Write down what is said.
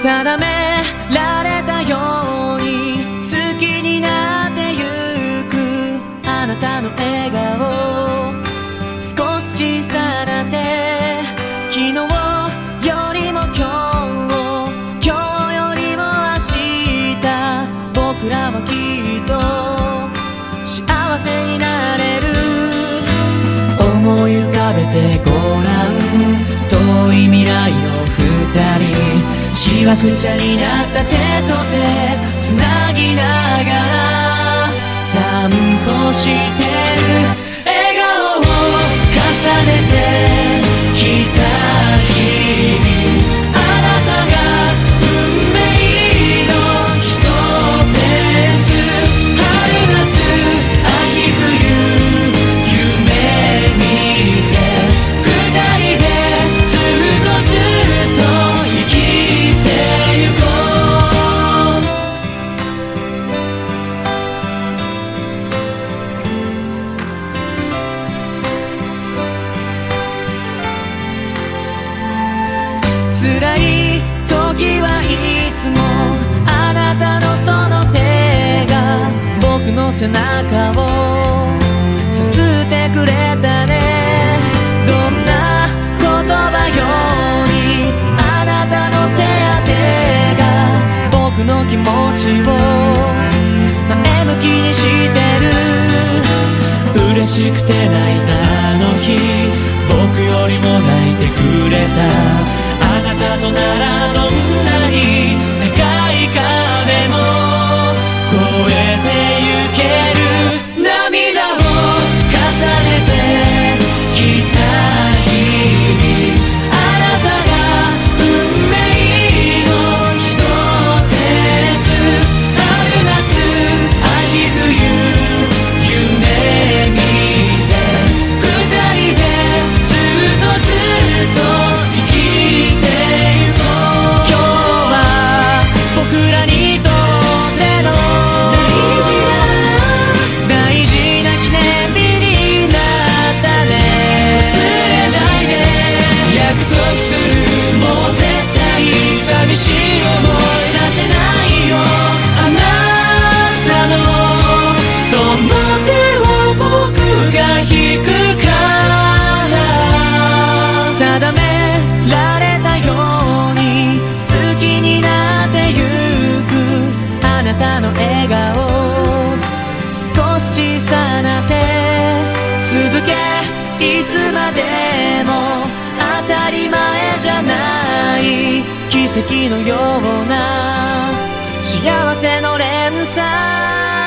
定められたように好きになってゆくあなたの笑顔少し小さな手昨日よりも今日今日よりも明日僕らはきっと幸せになれる。思い浮かべてごらん。遠い未来の人。しわくちゃになった手と手つなぎながら散歩してる。辛い時はいつもあなたのその手が僕の背中をさすってくれたね。どんな言葉よりあなたの手当てが僕の気持ちを前向きにしてる。嬉しくて泣いたあいつまでも当たり前じゃない奇跡のような幸せの連鎖。